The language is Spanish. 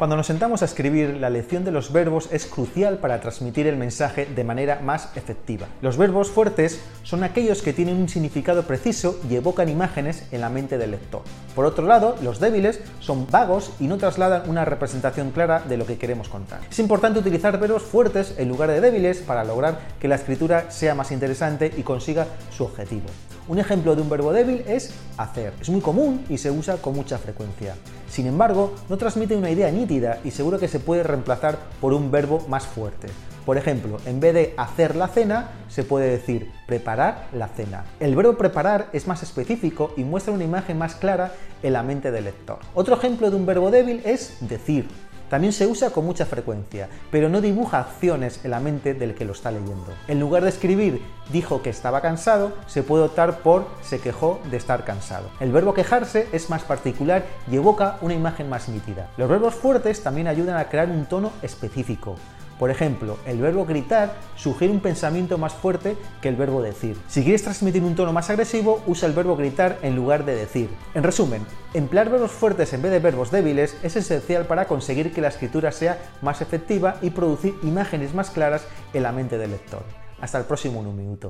Cuando nos sentamos a escribir, la elección de los verbos es crucial para transmitir el mensaje de manera más efectiva. Los verbos fuertes son aquellos que tienen un significado preciso y evocan imágenes en la mente del lector. Por otro lado, los débiles son vagos y no trasladan una representación clara de lo que queremos contar. Es importante utilizar verbos fuertes en lugar de débiles para lograr que la escritura sea más interesante y consiga su objetivo. Un ejemplo de un verbo débil es hacer. Es muy común y se usa con mucha frecuencia. Sin embargo, no transmite una idea nítida y seguro que se puede reemplazar por un verbo más fuerte. Por ejemplo, en vez de hacer la cena, se puede decir preparar la cena. El verbo preparar es más específico y muestra una imagen más clara en la mente del lector. Otro ejemplo de un verbo débil es decir. También se usa con mucha frecuencia, pero no dibuja acciones en la mente del que lo está leyendo. En lugar de escribir dijo que estaba cansado, se puede optar por se quejó de estar cansado. El verbo quejarse es más particular y evoca una imagen más nítida. Los verbos fuertes también ayudan a crear un tono específico. Por ejemplo, el verbo gritar sugiere un pensamiento más fuerte que el verbo decir. Si quieres transmitir un tono más agresivo, usa el verbo gritar en lugar de decir. En resumen, emplear verbos fuertes en vez de verbos débiles es esencial para conseguir que la escritura sea más efectiva y producir imágenes más claras en la mente del lector. Hasta el próximo un minuto.